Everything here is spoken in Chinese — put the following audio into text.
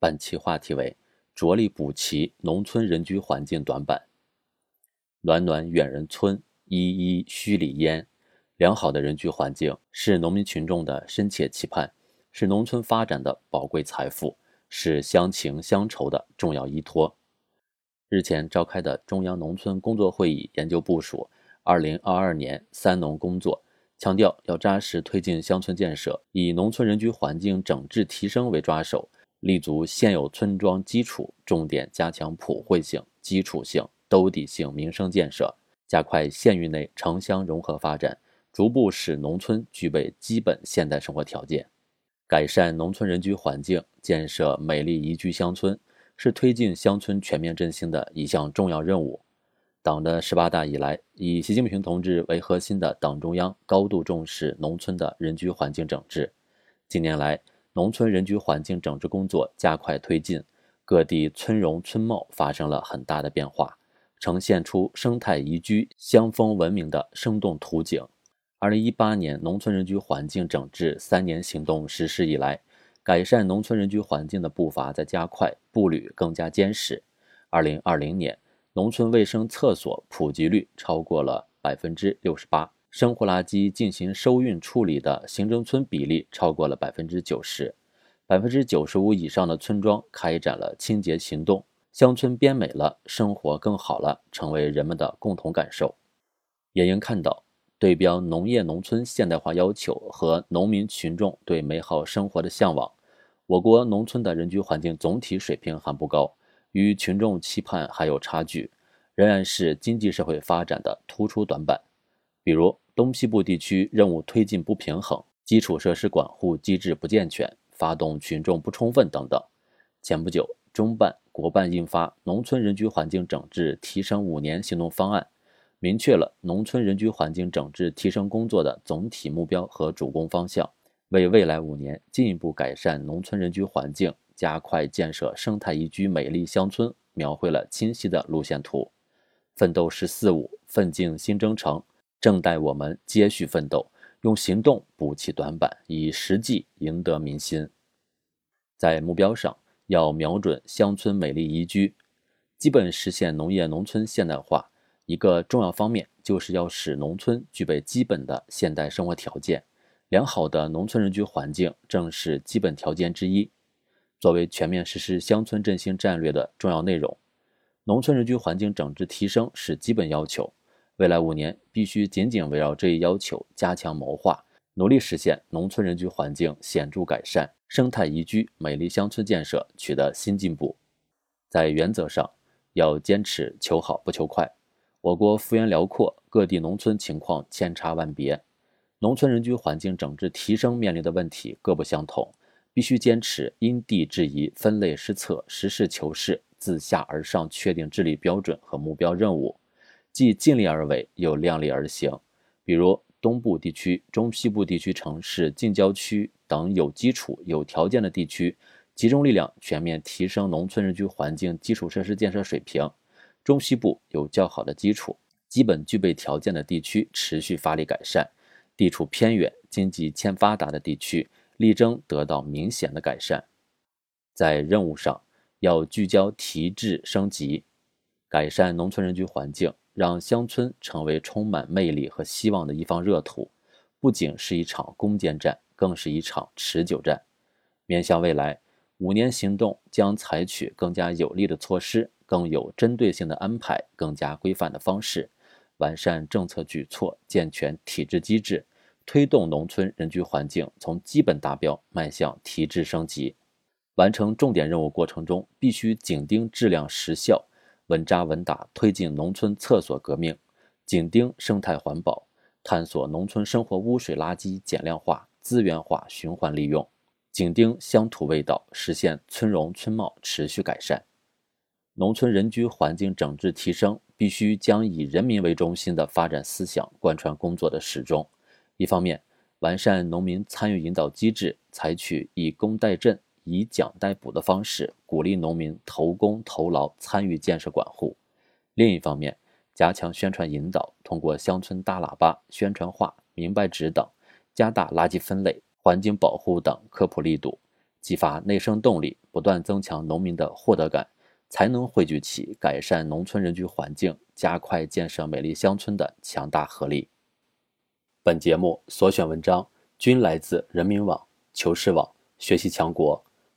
本期话题为着力补齐农村人居环境短板。暖暖远人村，依依墟里烟。良好的人居环境是农民群众的深切期盼，是农村发展的宝贵财富，是乡情乡愁的重要依托。日前召开的中央农村工作会议研究部署二零二二年三农工作，强调要扎实推进乡村建设，以农村人居环境整治提升为抓手。立足现有村庄基础，重点加强普惠性、基础性、兜底性民生建设，加快县域内城乡融合发展，逐步使农村具备基本现代生活条件。改善农村人居环境，建设美丽宜居乡村，是推进乡村全面振兴的一项重要任务。党的十八大以来，以习近平同志为核心的党中央高度重视农村的人居环境整治。近年来，农村人居环境整治工作加快推进，各地村容村貌发生了很大的变化，呈现出生态宜居、乡风文明的生动图景。二零一八年农村人居环境整治三年行动实施以来，改善农村人居环境的步伐在加快，步履更加坚实。二零二零年，农村卫生厕所普及率超过了百分之六十八。生活垃圾进行收运处理的行政村比例超过了百分之九十，百分之九十五以上的村庄开展了清洁行动，乡村变美了，生活更好了，成为人们的共同感受。也应看到，对标农业农村现代化要求和农民群众对美好生活的向往，我国农村的人居环境总体水平还不高，与群众期盼还有差距，仍然是经济社会发展的突出短板。比如东西部地区任务推进不平衡，基础设施管护机制不健全，发动群众不充分等等。前不久，中办、国办印发《农村人居环境整治提升五年行动方案》，明确了农村人居环境整治提升工作的总体目标和主攻方向，为未来五年进一步改善农村人居环境、加快建设生态宜居美丽乡村描绘了清晰的路线图。奋斗“十四五”，奋进新征程。正待我们接续奋斗，用行动补齐短板，以实际赢得民心。在目标上，要瞄准乡村美丽宜居，基本实现农业农村现代化。一个重要方面，就是要使农村具备基本的现代生活条件。良好的农村人居环境正是基本条件之一。作为全面实施乡村振兴战略的重要内容，农村人居环境整治提升是基本要求。未来五年必须紧紧围绕这一要求加强谋划，努力实现农村人居环境显著改善、生态宜居、美丽乡村建设取得新进步。在原则上，要坚持求好不求快。我国幅员辽阔，各地农村情况千差万别，农村人居环境整治提升面临的问题各不相同，必须坚持因地制宜、分类施策、实事求是、自下而上确定治理标准和目标任务。既尽力而为，又量力而行。比如东部地区、中西部地区城市、近郊区等有基础、有条件的地区，集中力量全面提升农村人居环境基础设施建设水平；中西部有较好的基础、基本具备条件的地区，持续发力改善；地处偏远、经济欠发达的地区，力争得到明显的改善。在任务上，要聚焦提质升级，改善农村人居环境。让乡村成为充满魅力和希望的一方热土，不仅是一场攻坚战，更是一场持久战。面向未来，五年行动将采取更加有力的措施，更有针对性的安排，更加规范的方式，完善政策举措，健全体制机制，推动农村人居环境从基本达标迈向提质升级。完成重点任务过程中，必须紧盯质量实效。稳扎稳打推进农村厕所革命，紧盯生态环保，探索农村生活污水垃圾减量化、资源化循环利用，紧盯乡土味道，实现村容村貌持续改善。农村人居环境整治提升，必须将以人民为中心的发展思想贯穿工作的始终。一方面，完善农民参与引导机制，采取以工代赈。以奖代补的方式鼓励农民投工投劳参与建设管护。另一方面，加强宣传引导，通过乡村大喇叭、宣传画、明白纸等，加大垃圾分类、环境保护等科普力度，激发内生动力，不断增强农民的获得感，才能汇聚起改善农村人居环境、加快建设美丽乡村的强大合力。本节目所选文章均来自人民网、求是网、学习强国。